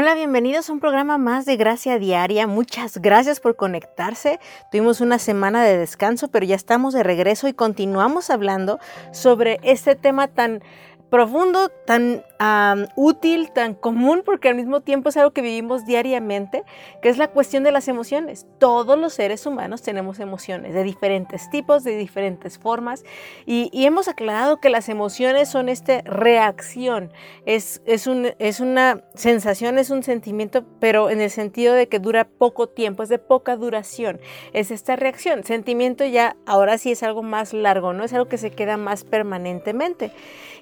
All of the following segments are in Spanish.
Hola, bienvenidos a un programa más de Gracia Diaria. Muchas gracias por conectarse. Tuvimos una semana de descanso, pero ya estamos de regreso y continuamos hablando sobre este tema tan profundo, tan útil, tan común, porque al mismo tiempo es algo que vivimos diariamente, que es la cuestión de las emociones. Todos los seres humanos tenemos emociones de diferentes tipos, de diferentes formas, y, hemos aclarado que las emociones son esta reacción, es, es, un, es una sensación, es un sentimiento, pero en el sentido de que dura poco tiempo, es de poca duración, es esta reacción. Sentimiento ya ahora sí es algo más largo, ¿no? Es algo que se queda más permanentemente.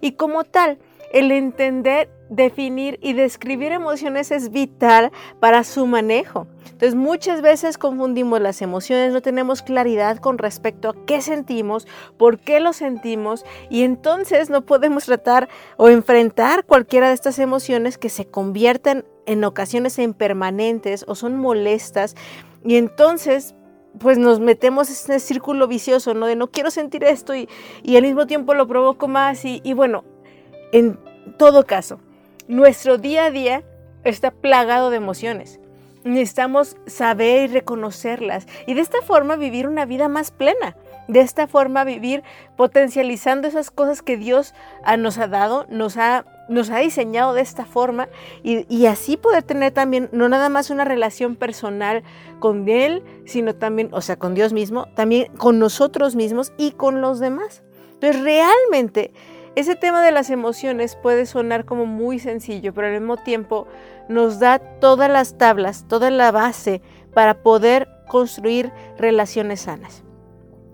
Y como tal, el entender, definir y describir emociones es vital para su manejo. Entonces muchas veces confundimos las emociones, no tenemos claridad con respecto a qué sentimos, por qué lo sentimos y entonces no podemos tratar o enfrentar cualquiera de estas emociones que se convierten en ocasiones en permanentes o son molestas y entonces pues nos metemos en ese círculo vicioso, ¿no? De no quiero sentir esto y, al mismo tiempo lo provoco más y, y bueno, en todo caso, nuestro día a día está plagado de emociones. Necesitamos saber y reconocerlas y de esta forma vivir una vida más plena. De esta forma vivir potencializando esas cosas que Dios nos ha dado, nos ha, nos ha diseñado de esta forma y, y, así poder tener también no nada más una relación personal con Él, sino también, o sea, con Dios mismo, también con nosotros mismos y con los demás. Entonces realmente ese tema de las emociones puede sonar como muy sencillo, pero al mismo tiempo nos da todas las tablas, toda la base para poder construir relaciones sanas.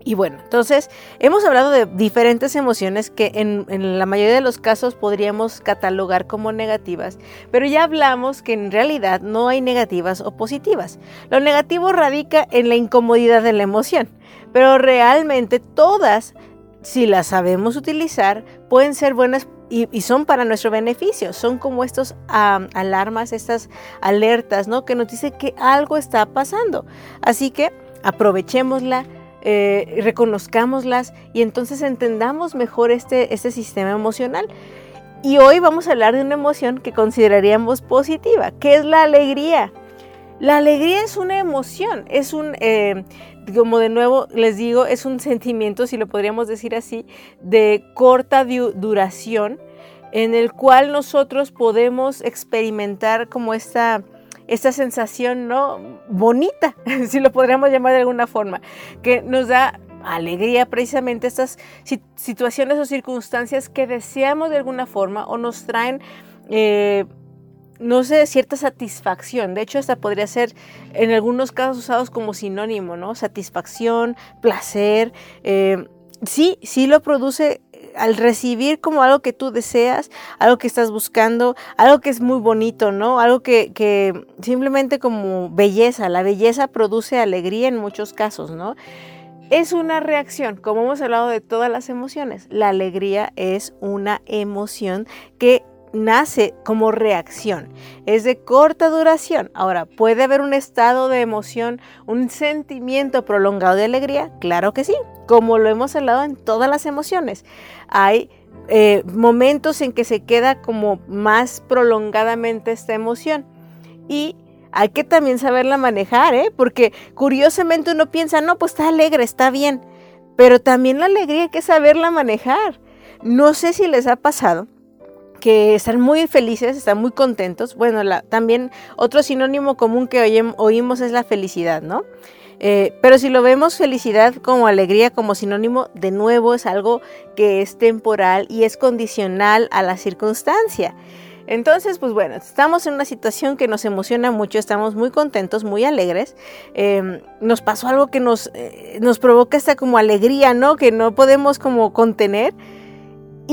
Y bueno, entonces hemos hablado de diferentes emociones que en, la mayoría de los casos podríamos catalogar como negativas, pero ya hablamos que en realidad no hay negativas o positivas. Lo negativo radica en la incomodidad de la emoción, pero realmente todas si las sabemos utilizar, pueden ser buenas y, son para nuestro beneficio. Son como estos alarmas, estas alertas, ¿no? Que nos dicen que algo está pasando. Así que aprovechémosla, eh, reconozcámoslas y entonces entendamos mejor este, este sistema emocional. Y hoy vamos a hablar de una emoción que consideraríamos positiva, que es la alegría. La alegría es una emoción, es un, eh, como de nuevo les digo, es un sentimiento, si lo podríamos decir así, de corta duración, en el cual nosotros podemos experimentar como esta, esta sensación ¿no? bonita, si lo podríamos llamar de alguna forma, que nos da alegría precisamente estas situaciones o circunstancias que deseamos de alguna forma o nos traen eh, no sé, cierta satisfacción. De hecho, esta podría ser en algunos casos usados como sinónimo, ¿no? Satisfacción, placer. Eh, sí, sí lo produce eh, al recibir como algo que tú deseas, algo que estás buscando, algo que es muy bonito, ¿no? Algo que simplemente como belleza. La belleza produce alegría en muchos casos, ¿no? Es una reacción, como hemos hablado de todas las emociones. La alegría es una emoción que nace como reacción. Es de corta duración. Ahora, ¿puede haber un estado de emoción, un sentimiento prolongado de alegría? Claro que sí, como lo hemos hablado en todas las emociones. Hay eh, momentos en que se queda como más prolongadamente esta emoción. Y hay que también saberla manejar, ¿eh? porque curiosamente uno piensa, no, pues está alegre, está bien. Pero también la alegría hay que saberla manejar. No sé si les ha pasado que están muy felices, están muy contentos. Bueno, también otro sinónimo común que oímos es la felicidad, ¿no? Eh, pero si lo vemos felicidad como alegría, como sinónimo, de nuevo es algo que es temporal y es condicional a la circunstancia. Entonces, pues bueno, estamos en una situación que nos emociona mucho, estamos muy contentos, muy alegres. Em, nos pasó algo que nos, eh, nos provoca esta como alegría, ¿no? Que no podemos como contener.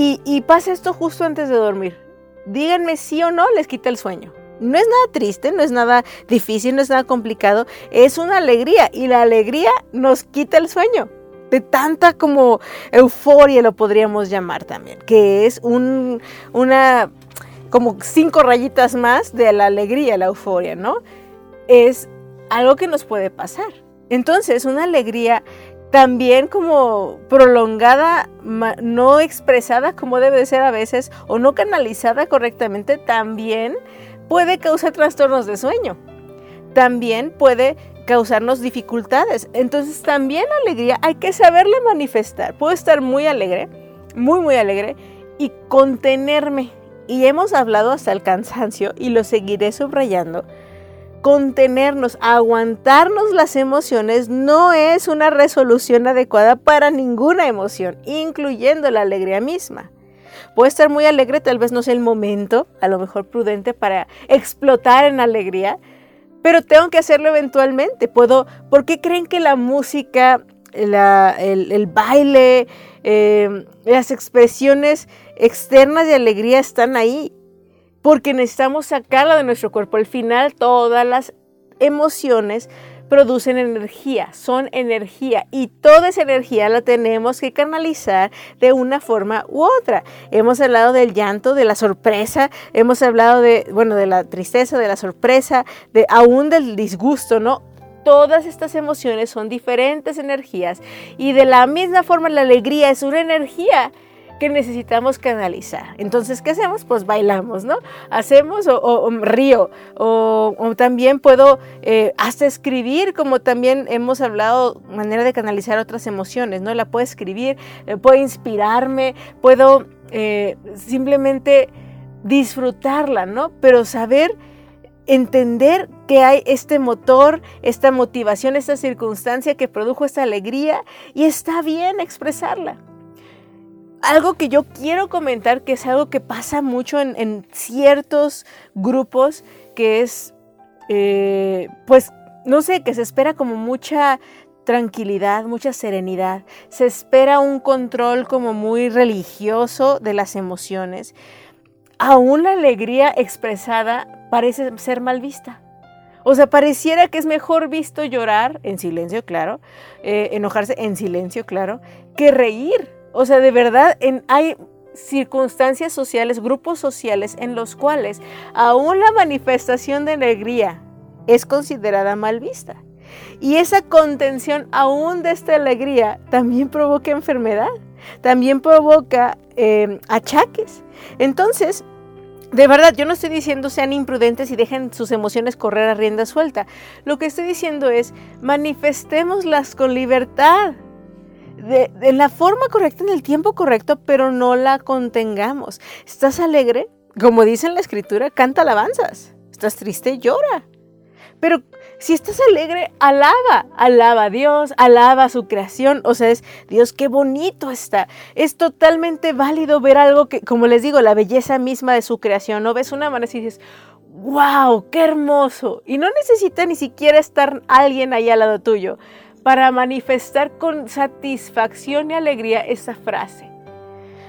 Y, pasa esto justo antes de dormir. Díganme sí o no les quita el sueño. No es nada triste, no es nada difícil, no es nada complicado, es una alegría y la alegría nos quita el sueño. de tanta como euforia lo podríamos llamar también, que es un, una como cinco rayitas más de la alegría, la euforia, ¿no? Es algo que nos puede pasar. Entonces, una alegría también como prolongada, no expresada como debe de ser a veces, o no canalizada correctamente, también puede causar trastornos de sueño. También puede causarnos dificultades. Entonces también alegría hay que saberla manifestar. Puedo estar muy alegre, muy, muy alegre, y contenerme. Y hemos hablado hasta el cansancio y lo seguiré subrayando contenernos, aguantarnos las emociones no es una resolución adecuada para ninguna emoción, incluyendo la alegría misma. Puede estar muy alegre, tal vez no sea el momento, a lo mejor prudente para explotar en alegría, pero tengo que hacerlo eventualmente. Puedo, ¿por qué creen que la música, el, baile, eh, las expresiones externas de alegría están ahí? Porque necesitamos sacarla de nuestro cuerpo. Al final todas las emociones producen energía, son energía y toda esa energía la tenemos que canalizar de una forma u otra. Hemos hablado del llanto, de la sorpresa, hemos hablado de, bueno, de la tristeza, de la sorpresa, de aún del disgusto, ¿no? Todas estas emociones son diferentes energías y de la misma forma la alegría es una energía que necesitamos canalizar. Entonces, ¿qué hacemos? Pues bailamos, ¿no? Hacemos o, río, o, también puedo eh, hasta escribir, como también hemos hablado, manera de canalizar otras emociones, ¿no? La puedo escribir, eh, puedo inspirarme, puedo eh, simplemente disfrutarla, ¿no? Pero saber entender que hay este motor, esta motivación, esta circunstancia que produjo esta alegría y está bien expresarla algo que yo quiero comentar, que es algo que pasa mucho en, ciertos grupos, que es, eh, pues, no sé, que se espera como mucha tranquilidad, mucha serenidad, se espera un control como muy religioso de las emociones. Aún la alegría expresada parece ser mal vista. O sea, pareciera que es mejor visto llorar en silencio, claro, eh, enojarse en silencio, claro, que reír o sea, de verdad, hay circunstancias sociales, grupos sociales en los cuales aún la manifestación de alegría es considerada mal vista. Y esa contención aún de esta alegría también provoca enfermedad, también provoca em, achaques. Entonces, de verdad, yo no estoy diciendo sean imprudentes y dejen sus emociones correr a rienda suelta. Lo que estoy diciendo es manifestémoslas con libertad de, la forma correcta, en el tiempo correcto, pero no la contengamos. ¿Estás alegre? Como dice en la escritura, canta alabanzas. ¿Estás triste? Llora. Pero si estás alegre, alaba, alaba a Dios, alaba a su creación. O sea, es Dios, qué bonito está. Es totalmente válido ver algo que, como les digo, la belleza misma de su creación. No ves una mano y dices, wow, qué hermoso. Y no necesita ni siquiera estar alguien ahí al lado tuyo para manifestar con satisfacción y alegría esa frase.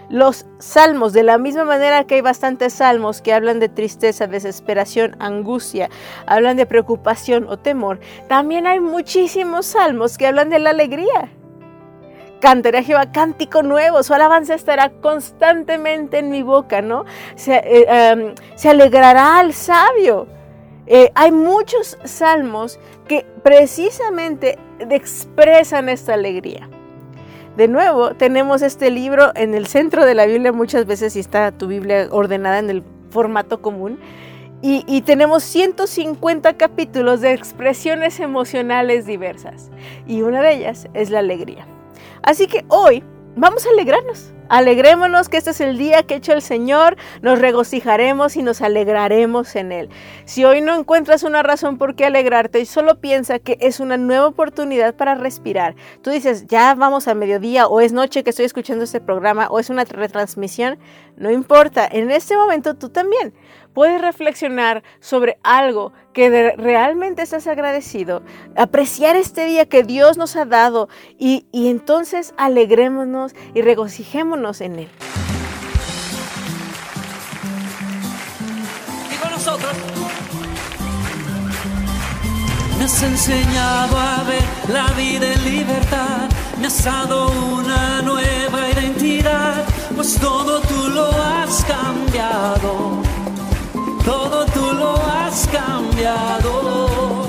Los salmos, de la misma manera que hay bastantes salmos que hablan de tristeza, desesperación, angustia, hablan de preocupación o temor, también hay muchísimos salmos que hablan de la alegría. Cantaré a Jehová cántico nuevo, su alabanza estará constantemente en mi boca, ¿no? Se, eh, em, alegrará al sabio. Eh, hay muchos salmos que precisamente expresan esta alegría. De nuevo, tenemos este libro en el centro de la Biblia, muchas veces y está tu Biblia ordenada en el formato común. Y, y, tenemos 150 capítulos de expresiones emocionales diversas. Y una de ellas es la alegría. Así que hoy vamos a alegrarnos. Alegrémonos que este es el día que ha hecho el Señor, nos regocijaremos y nos alegraremos en Él. Si hoy no encuentras una razón por qué alegrarte y solo piensa que es una nueva oportunidad para respirar, tú dices, ya vamos a mediodía o es noche que estoy escuchando este programa o es una retransmisión, no importa, en este momento tú también puedes reflexionar sobre algo que realmente estás agradecido, apreciar este día que Dios nos ha dado y, y entonces alegrémonos y regocijémonos en Él. Y con nosotros. Me has enseñado a ver la vida en libertad me has dado una nueva identidad, pues todo tú lo has cambiado, todo cambiado.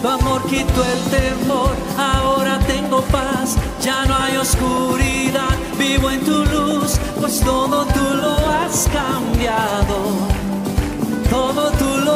Tu amor quitó el temor, ahora tengo paz, ya no hay oscuridad, vivo en tu luz, pues todo tú lo has cambiado, todo tú lo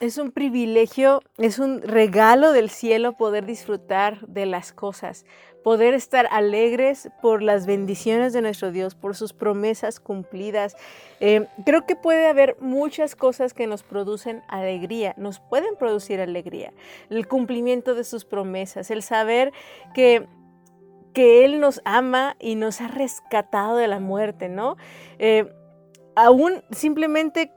es un privilegio, es un regalo del cielo poder disfrutar de las cosas, poder estar alegres por las bendiciones de nuestro Dios, por sus promesas cumplidas. Eh, creo que puede haber muchas cosas que nos producen alegría, nos pueden producir alegría. El cumplimiento de sus promesas, el saber que que Él nos ama y nos ha rescatado de la muerte, ¿no? Eh, aún simplemente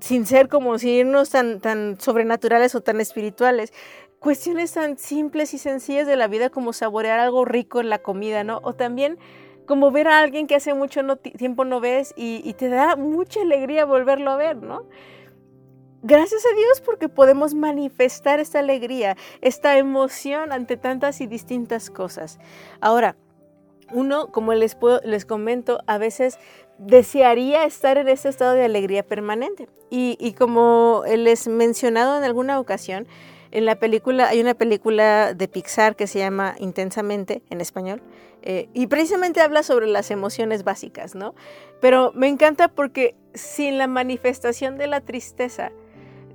sin ser como si irnos tan, tan sobrenaturales o tan espirituales. Cuestiones tan simples y sencillas de la vida como saborear algo rico en la comida, ¿no? O también como ver a alguien que hace mucho tiempo no ves y, y, te da mucha alegría volverlo a ver, ¿no? Gracias a Dios porque podemos manifestar esta alegría, esta emoción ante tantas y distintas cosas. Ahora, uno, como les, les comento, a veces desearía estar en ese estado de alegría permanente. Y, como les he mencionado en alguna ocasión, en la película, hay una película de Pixar que se llama Intensamente en español, eh, y precisamente habla sobre las emociones básicas, ¿no? Pero me encanta porque sin la manifestación de la tristeza,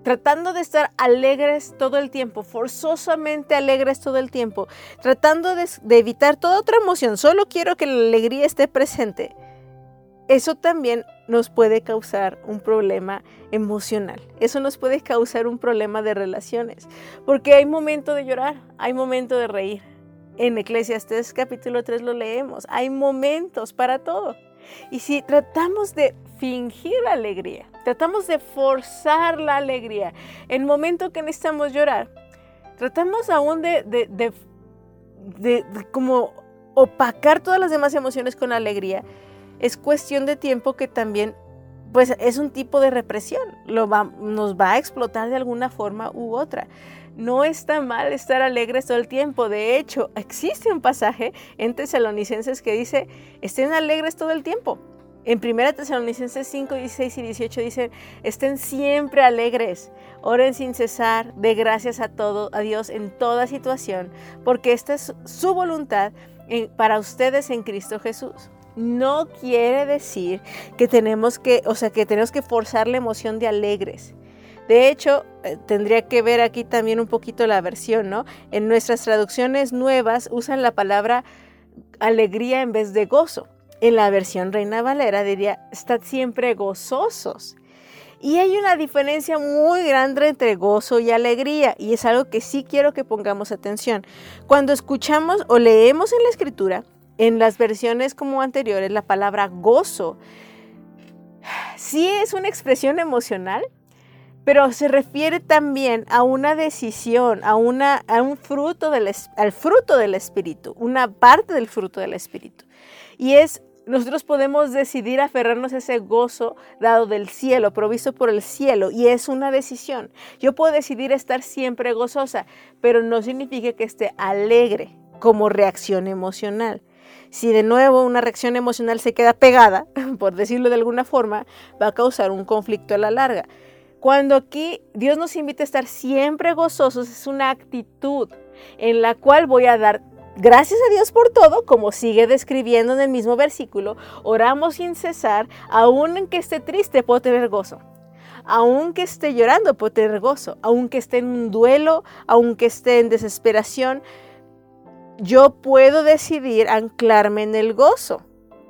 tratando de estar alegres todo el tiempo, forzosamente alegres todo el tiempo, tratando de, evitar toda otra emoción, solo quiero que la alegría esté presente. eso también nos puede causar un problema emocional. Eso nos puede causar un problema de relaciones. Porque hay momento de llorar, hay momento de reír. En Eclesiastes capítulo 3 lo leemos. Hay momentos para todo. Y si tratamos de fingir alegría, tratamos de forzar la alegría, en el momento que necesitamos llorar, tratamos aún de, de, de, como opacar todas las demás emociones con alegría, es cuestión de tiempo que también pues es un tipo de represión, Lo nos va a explotar de alguna forma u otra. No está mal estar alegres todo el tiempo. De hecho, existe un pasaje en Tesalonicenses que dice, estén alegres todo el tiempo. En 1 Tesalonicenses 5, 16 y 18 dice, estén siempre alegres, oren sin cesar, de gracias a todo, a Dios en toda situación, porque esta es su voluntad para ustedes en Cristo Jesús no quiere decir que tenemos que, o sea, que tenemos que forzar la emoción de alegres. De hecho, eh, tendría que ver aquí también un poquito la versión, ¿no? En nuestras traducciones nuevas usan la palabra alegría en vez de gozo. En la versión Reina Valera diría, estad siempre gozosos. Y hay una diferencia muy grande entre gozo y alegría, y es algo que sí quiero que pongamos atención. Cuando escuchamos o leemos en la escritura, en las versiones como anteriores, la palabra gozo sí es una expresión emocional, pero se refiere también a una decisión, a, una, a un fruto del, al fruto del Espíritu, una parte del fruto del Espíritu. Y es, nosotros podemos decidir aferrarnos a ese gozo dado del cielo, provisto por el cielo, y es una decisión. Yo puedo decidir estar siempre gozosa, pero no significa que esté alegre como reacción emocional si de nuevo una reacción emocional se queda pegada, por decirlo de alguna forma, va a causar un conflicto a la larga. Cuando aquí Dios nos invita a estar siempre gozosos, es una actitud en la cual voy a dar gracias a Dios por todo, como sigue describiendo en el mismo versículo, oramos sin cesar, aun en que esté triste puedo tener gozo. Aunque esté llorando, puedo tener gozo. Aunque esté en un duelo, aunque esté en desesperación, yo puedo decidir anclarme en el gozo,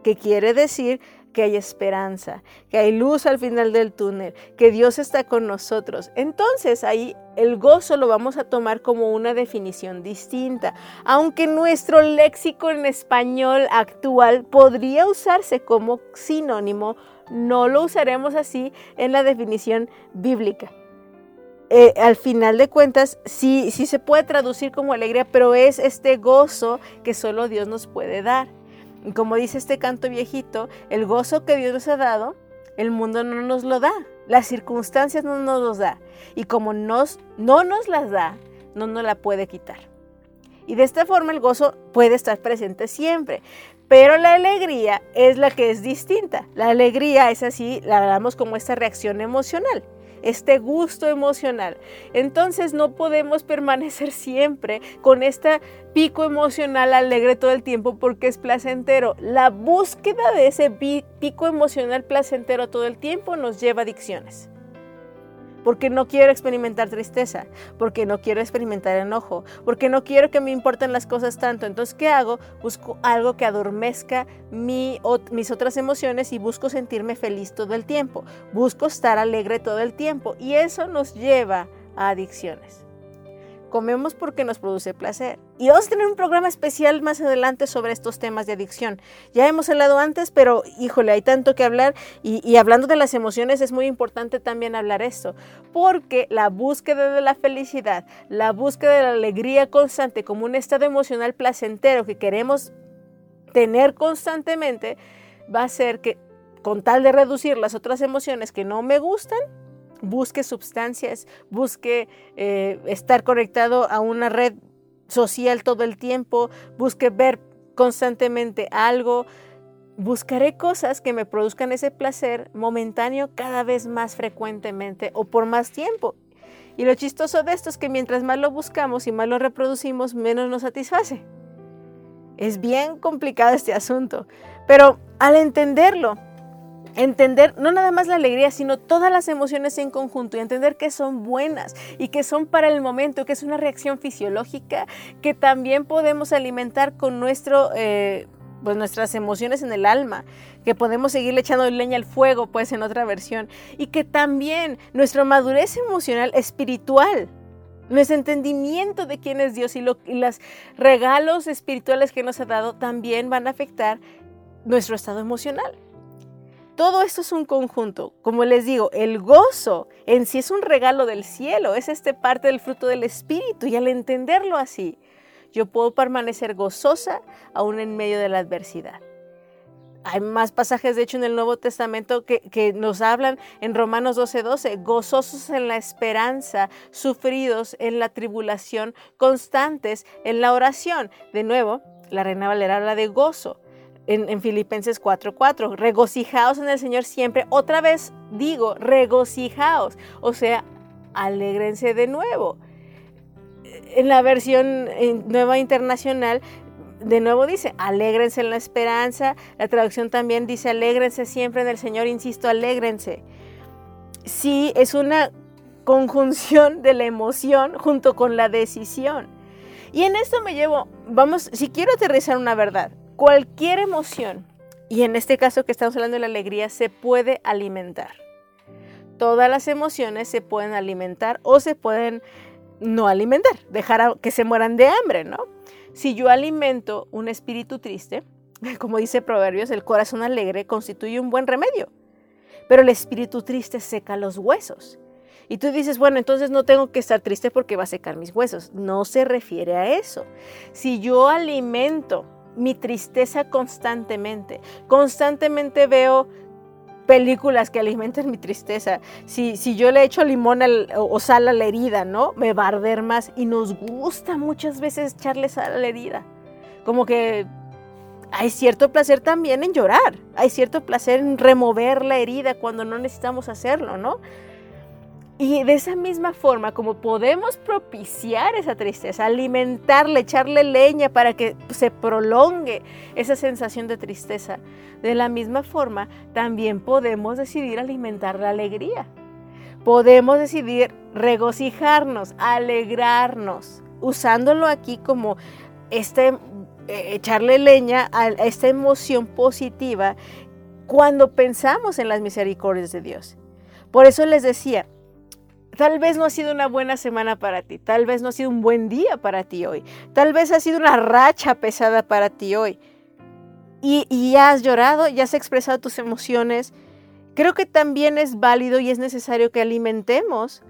que quiere decir que hay esperanza, que hay luz al final del túnel, que Dios está con nosotros. Entonces ahí el gozo lo vamos a tomar como una definición distinta, aunque nuestro léxico en español actual podría usarse como sinónimo, no lo usaremos así en la definición bíblica. Eh, al final de cuentas sí, sí se puede traducir como alegría, pero es este gozo que solo Dios nos puede dar. Como dice este canto viejito, el gozo que Dios nos ha dado, el mundo no nos lo da, las circunstancias no nos los da. Y como nos, no nos las da, no nos la puede quitar. Y de esta forma el gozo puede estar presente siempre. Pero la alegría es la que es distinta. La alegría es así, la damos como esta reacción emocional este gusto emocional. Entonces no podemos permanecer siempre con este pico emocional alegre todo el tiempo porque es placentero. La búsqueda de ese pico emocional placentero todo el tiempo nos lleva a adicciones porque no quiero experimentar tristeza, porque no quiero experimentar enojo, porque no quiero que me importen las cosas tanto. Entonces, ¿qué hago? Busco algo que adormezca mis otras emociones y busco sentirme feliz todo el tiempo, busco estar alegre todo el tiempo y eso nos lleva a adicciones. Comemos porque nos produce placer. Y vamos a tener un programa especial más adelante sobre estos temas de adicción. Ya hemos hablado antes, pero híjole, hay tanto que hablar. Y, hablando de las emociones, es muy importante también hablar esto. Porque la búsqueda de la felicidad, la búsqueda de la alegría constante como un estado emocional placentero que queremos tener constantemente, va a ser que con tal de reducir las otras emociones que no me gustan, busque sustancias, busque eh, estar conectado a una red social todo el tiempo, busque ver constantemente algo. Buscaré cosas que me produzcan ese placer momentáneo cada vez más frecuentemente o por más tiempo. Y lo chistoso de esto es que mientras más lo buscamos y más lo reproducimos, menos nos satisface. Es bien complicado este asunto, pero al entenderlo, entender no nada más la alegría, sino todas las emociones en conjunto y entender que son buenas y que son para el momento, que es una reacción fisiológica que también podemos alimentar con nuestro... Eh, pues nuestras emociones en el alma, que podemos seguir echando leña al fuego, pues en otra versión, y que también nuestra madurez emocional espiritual, nuestro entendimiento de quién es Dios y los regalos espirituales que nos ha dado también van a afectar nuestro estado emocional. Todo esto es un conjunto. Como les digo, el gozo en sí es un regalo del cielo, es este parte del fruto del Espíritu y al entenderlo así, yo puedo permanecer gozosa aún en medio de la adversidad. Hay más pasajes, de hecho, en el Nuevo Testamento que, nos hablan en Romanos 12:12, 12, gozosos en la esperanza, sufridos en la tribulación, constantes en la oración. De nuevo, la Reina Valera habla de gozo en, Filipenses 4:4. Regocijaos en el Señor siempre. Otra vez digo, regocijaos. O sea, alégrense de nuevo. En la versión nueva internacional, de nuevo dice, alégrense en la esperanza. La traducción también dice, alégrense siempre en el Señor. Insisto, alégrense. Sí, es una conjunción de la emoción junto con la decisión. Y en esto me llevo, vamos, si quiero aterrizar una verdad, Cualquier emoción, y en este caso que estamos hablando de la alegría, se puede alimentar. Todas las emociones se pueden alimentar o se pueden no alimentar, dejar que se mueran de hambre, ¿no? Si yo alimento un espíritu triste, como dice Proverbios, el corazón alegre constituye un buen remedio, pero el espíritu triste seca los huesos. Y tú dices, bueno, entonces no tengo que estar triste porque va a secar mis huesos. No se refiere a eso. Si yo alimento mi tristeza constantemente. Constantemente veo películas que alimentan mi tristeza. Si, si yo le echo limón o sal a la herida, ¿no? Me va a arder más. Y nos gusta muchas veces echarle sal a la herida. Como que hay cierto placer también en llorar. Hay cierto placer en remover la herida cuando no necesitamos hacerlo, ¿no? Y de esa misma forma, como podemos propiciar esa tristeza, alimentarle, echarle leña para que se prolongue esa sensación de tristeza, de la misma forma también podemos decidir alimentar la alegría. Podemos decidir regocijarnos, alegrarnos, usándolo aquí como este, eh, echarle leña a esta emoción positiva cuando pensamos en las misericordias de Dios. Por eso les decía, Tal vez no ha sido una buena semana para ti, tal vez no ha sido un buen día para ti hoy, tal vez ha sido una racha pesada para ti hoy. Y, ya has llorado, ya has expresado tus emociones. Creo que también es válido y es necesario que alimentemos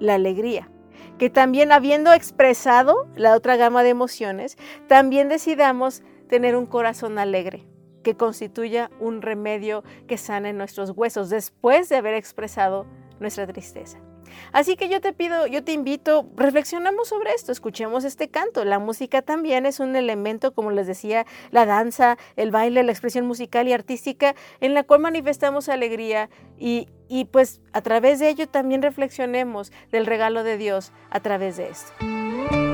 la alegría. Que también habiendo expresado la otra gama de emociones, también decidamos tener un corazón alegre que constituya un remedio que sane nuestros huesos después de haber expresado nuestra tristeza. Así que yo te pido, yo te invito, reflexionamos sobre esto, escuchemos este canto. La música también es un elemento, como les decía, la danza, el baile, la expresión musical y artística, en la cual manifestamos alegría y, y pues a través de ello también reflexionemos del regalo de Dios a través de esto.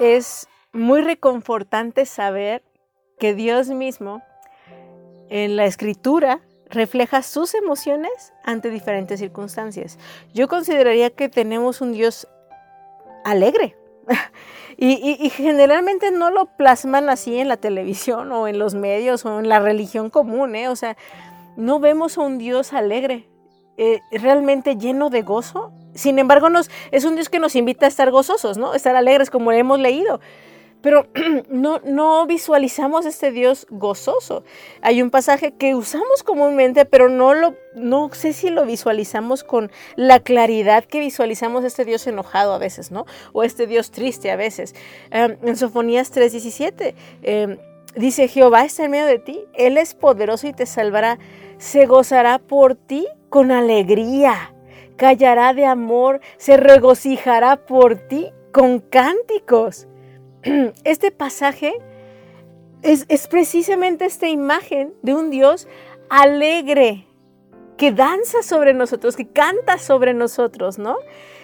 Es muy reconfortante saber que Dios mismo en la escritura refleja sus emociones ante diferentes circunstancias. Yo consideraría que tenemos un Dios alegre. Y, generalmente no lo plasman así en la televisión o en los medios o en la religión común, ¿eh? O sea, no vemos a un Dios alegre, eh, realmente lleno de gozo. Sin embargo, es un Dios que nos invita a estar gozosos, ¿no? Estar alegres, como hemos leído. Pero no, no visualizamos este Dios gozoso. Hay un pasaje que usamos comúnmente, pero no, sé si lo visualizamos con la claridad que visualizamos este Dios enojado a veces. O este Dios triste a veces. Um, en Sofonías 3:17 um, dice, Jehová está en medio de ti, Él es poderoso y te salvará, se gozará por ti con alegría, callará de amor, se regocijará por ti con cánticos este pasaje es, es, precisamente esta imagen de un Dios alegre, que danza sobre nosotros, que canta sobre nosotros, ¿no?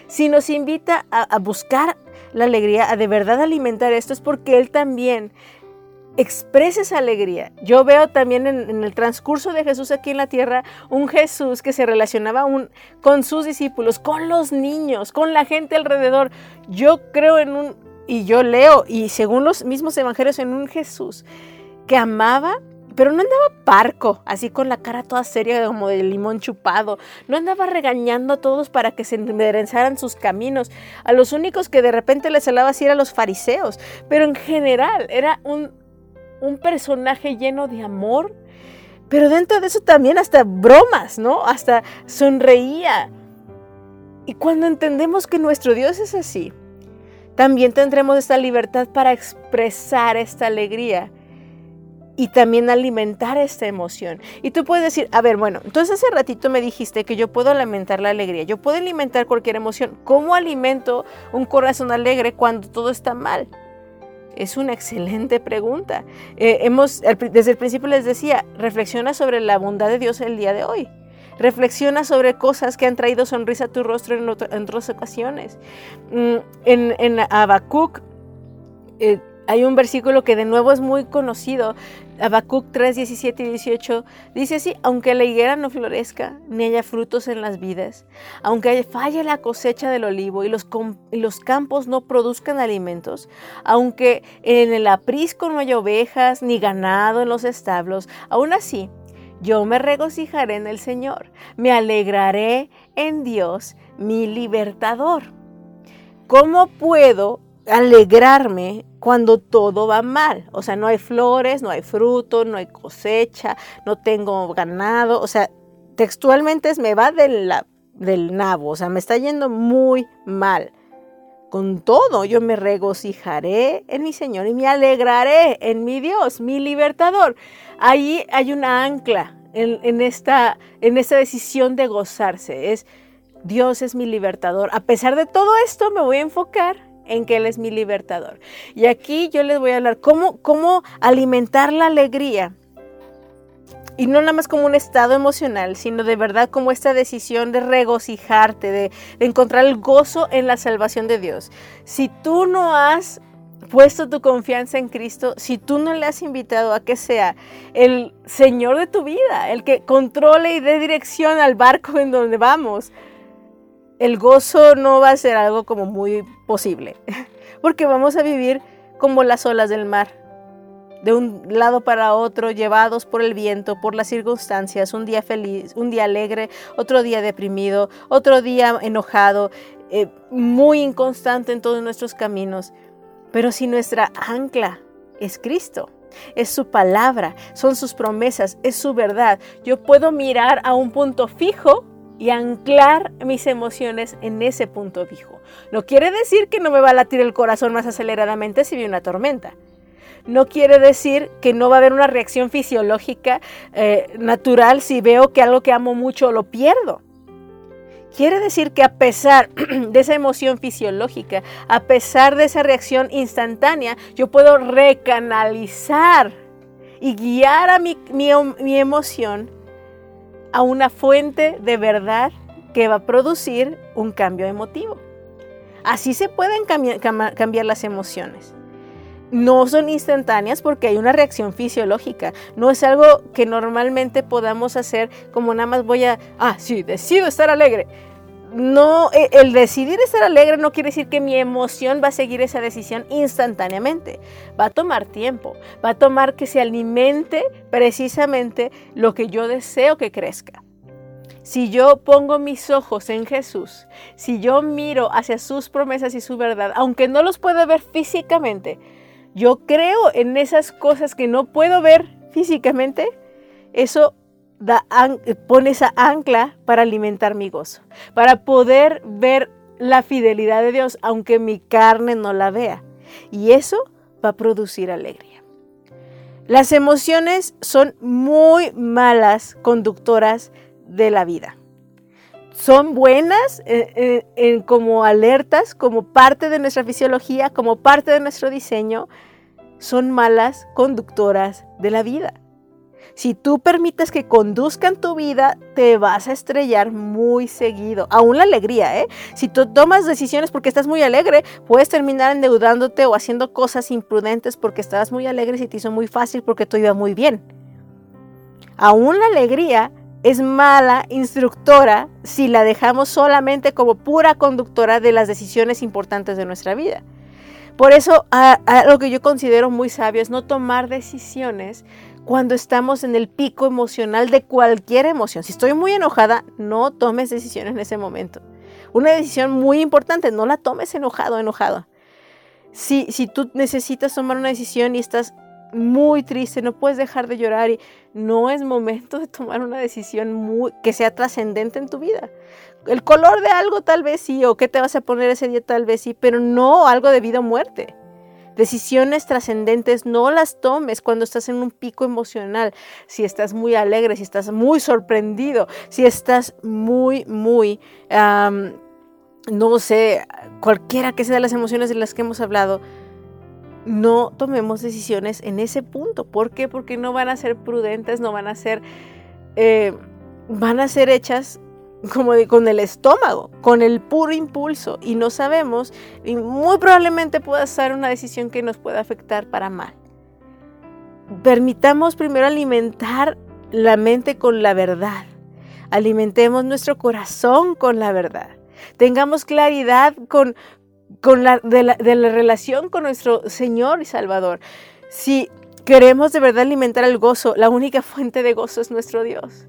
Si nos invita a, a buscar la alegría, a de verdad alimentar esto, es porque Él también expresa esa alegría. Yo veo también en, el transcurso de Jesús aquí en la tierra un Jesús que se relacionaba con sus discípulos, con los niños, con la gente alrededor. Yo creo en un, y yo leo, y según los mismos evangelios, en un Jesús que amaba, pero no andaba parco, así con la cara toda seria como de limón chupado. No andaba regañando a todos para que se enderezaran sus caminos. A los únicos que de repente les hablaba así eran los fariseos, pero en general era un, un personaje lleno de amor, pero dentro de eso también hasta bromas, ¿no? Hasta sonreía. Y cuando entendemos que nuestro Dios es así, también tendremos esta libertad para expresar esta alegría y también alimentar esta emoción. Y tú puedes decir, a ver, bueno, entonces hace ratito me dijiste que yo puedo alimentar la alegría, yo puedo alimentar cualquier emoción. ¿Cómo alimento un corazón alegre cuando todo está mal? Es una excelente pregunta. Eh, hemos, desde el principio les decía, reflexiona sobre la bondad de Dios el día de hoy. Reflexiona sobre cosas que han traído sonrisa a tu rostro en, otras ocasiones. Mm, en, en Habacuc eh, hay un versículo que de nuevo es muy conocido. Habacuc 3, 17 y 18 dice así, aunque la higuera no florezca, ni haya frutos en las vidas, aunque falle la cosecha del olivo y los, los campos no produzcan alimentos, aunque en el aprisco no haya ovejas ni ganado en los establos, aún así yo me regocijaré en el Señor, me alegraré en Dios, mi libertador. ¿Cómo puedo alegrarme cuando todo va mal? O sea, no hay flores, no hay fruto, no hay cosecha, no tengo ganado. O sea, textualmente me va del, del nabo, o sea, me está yendo muy mal. Con todo, yo me regocijaré en mi Señor y me alegraré en mi Dios, mi libertador. Ahí hay una ancla en esta decisión de gozarse. Es Dios es mi libertador. A pesar de todo esto, me voy a enfocar en que Él es mi libertador. Y aquí yo les voy a hablar cómo, cómo alimentar la alegría. Y no nada más como un estado emocional, sino de verdad como esta decisión de regocijarte, de, de encontrar el gozo en la salvación de Dios. Si tú no has puesto tu confianza en Cristo, si tú no le has invitado a que sea el Señor de tu vida, el que controle y dé dirección al barco en donde vamos, el gozo no va a ser algo como muy posible, porque vamos a vivir como las olas del mar, de un lado para otro, llevados por el viento, por las circunstancias, un día feliz, un día alegre, otro día deprimido, otro día enojado, eh, muy inconstante en todos nuestros caminos. Pero si nuestra ancla es Cristo, es su palabra, son sus promesas, es su verdad, yo puedo mirar a un punto fijo y anclar mis emociones en ese punto fijo. No quiere decir que no me va a latir el corazón más aceleradamente si vi una tormenta. No quiere decir que no va a haber una reacción fisiológica eh, natural si veo que algo que amo mucho lo pierdo. Quiere decir que a pesar de esa emoción fisiológica, a pesar de esa reacción instantánea, yo puedo recanalizar y guiar a mi, mi emoción a una fuente de verdad que va a producir un cambio emotivo. Así se pueden cambiar, las emociones. No son instantáneas porque hay una reacción fisiológica. No es algo que normalmente podamos hacer como nada más voy a, ah, sí, decido estar alegre. No, e, el decidir estar alegre no quiere decir que mi emoción va a seguir esa decisión instantáneamente. Va a tomar tiempo, va a tomar que se alimente precisamente lo que yo deseo que crezca. Si yo pongo mis ojos en Jesús, si yo miro hacia sus promesas y su verdad, aunque no los pueda ver físicamente, yo creo en esas cosas que no puedo ver físicamente, eso pone esa ancla para alimentar mi gozo, para poder ver la fidelidad de Dios, aunque mi carne no la vea. Y eso va a producir alegría. Las emociones son muy malas conductoras de la vida. Son buenas eh, eh, como alertas, como parte de nuestra fisiología, como parte de nuestro diseño. Son malas conductoras de la vida. Si tú permites que conduzcan tu vida, te vas a estrellar muy seguido. Aún la alegría, ¿eh? Si tú tomas decisiones porque estás muy alegre, puedes terminar endeudándote o haciendo cosas imprudentes porque estabas muy alegre y te hizo muy fácil porque todo iba muy bien. Aún la alegría es mala instructora si la dejamos solamente como pura conductora de las decisiones importantes de nuestra vida. Por eso, lo que yo considero muy sabio es no tomar decisiones cuando estamos en el pico emocional de cualquier emoción. Si estoy muy enojada, no tomes decisiones en ese momento. Una decisión muy importante, no la tomes enojado, enojado. Si, si tú necesitas tomar una decisión y estás muy triste, no puedes dejar de llorar y no es momento de tomar una decisión que sea trascendente en tu vida. El color de algo tal vez sí, o qué te vas a poner ese día tal vez sí, pero no algo de vida o muerte. Decisiones trascendentes no las tomes cuando estás en un pico emocional, si estás muy alegre, si estás muy sorprendido, si estás muy, muy, no sé, cualquiera que sea las emociones de las que hemos hablado, no tomemos decisiones en ese punto. ¿Por qué? Porque no van a ser prudentes, no van a ser, eh, van a ser hechas como con el estómago, con el puro impulso y no sabemos y muy probablemente pueda ser una decisión que nos pueda afectar para mal. Permitamos primero alimentar la mente con la verdad. Alimentemos nuestro corazón con la verdad. Tengamos claridad con, con la, de, la, de la relación con nuestro Señor y Salvador. Si queremos de verdad alimentar el gozo, la única fuente de gozo es nuestro Dios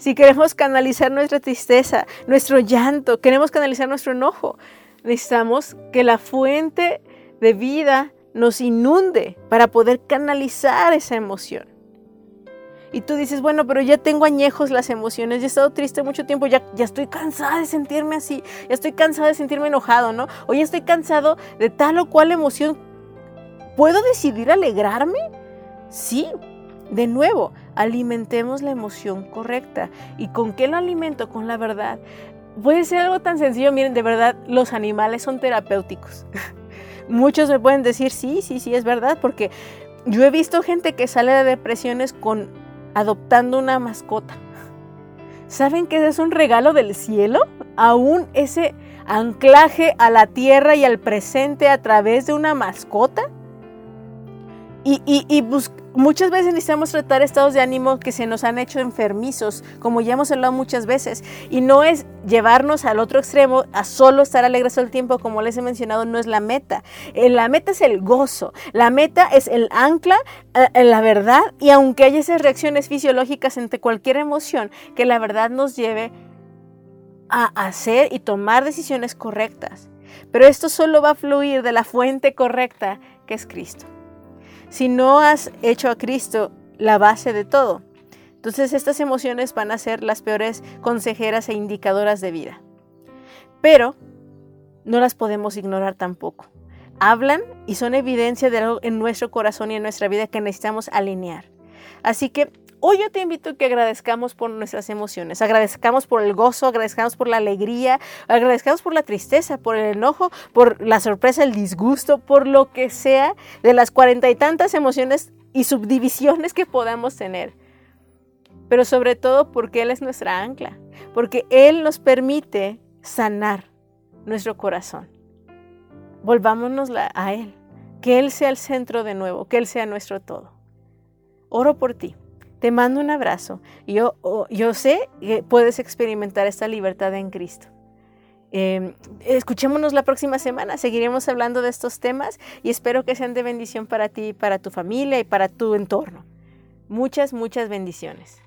si queremos canalizar nuestra tristeza, nuestro llanto, queremos canalizar nuestro enojo, necesitamos que la fuente de vida nos inunde para poder canalizar esa emoción. Y tú dices, bueno, pero ya tengo añejos las emociones, ya he estado triste mucho tiempo, ya, ya estoy cansada de sentirme así, ya estoy cansada de sentirme enojado, ¿no? O ya estoy cansado de tal o cual emoción. ¿Puedo decidir alegrarme? Sí, de nuevo, alimentemos la emoción correcta. ¿Y con qué lo alimento? Con la verdad. Puede ser algo tan sencillo, miren, de verdad, los animales son terapéuticos. Muchos me pueden decir, sí, sí, sí, es verdad, porque yo he visto gente que sale de depresiones con adoptando una mascota. ¿Saben que es un regalo del cielo? Aún ese anclaje a la tierra y al presente a través de una mascota Y, y- y muchas veces necesitamos tratar estados de ánimo que se nos han hecho enfermizos, como ya hemos hablado muchas veces. Y no es llevarnos al otro extremo a solo estar alegres todo el tiempo, como les he mencionado, no es la meta. Eh, La meta es el gozo, la meta es el ancla eh, la verdad. Y aunque haya esas reacciones fisiológicas ante cualquier emoción, que la verdad nos lleve a hacer y tomar decisiones correctas. Pero esto solo va a fluir de la fuente correcta que es Cristo. Si no has hecho a Cristo la base de todo, entonces estas emociones van a ser las peores consejeras e indicadoras de vida. Pero no las podemos ignorar tampoco. Hablan y son evidencia de algo en nuestro corazón y en nuestra vida que necesitamos alinear. Así que hoy yo te invito a que agradezcamos por nuestras emociones, agradezcamos por el gozo, agradezcamos por la alegría, agradezcamos por la tristeza, por el enojo, por la sorpresa, el disgusto, por lo que sea de las cuarenta y tantas emociones y subdivisiones que podamos tener. Pero sobre todo porque Él es nuestra ancla, porque Él nos permite sanar nuestro corazón. Volvámonos a Él, que Él sea el centro de nuevo, que Él sea nuestro todo. Oro por ti. Te mando un abrazo. Yo, yo sé que puedes experimentar esta libertad en Cristo. Eh, escuchémonos la próxima semana. Seguiremos hablando de estos temas y espero que sean de bendición para ti, para tu familia y para tu entorno. Muchas, muchas bendiciones.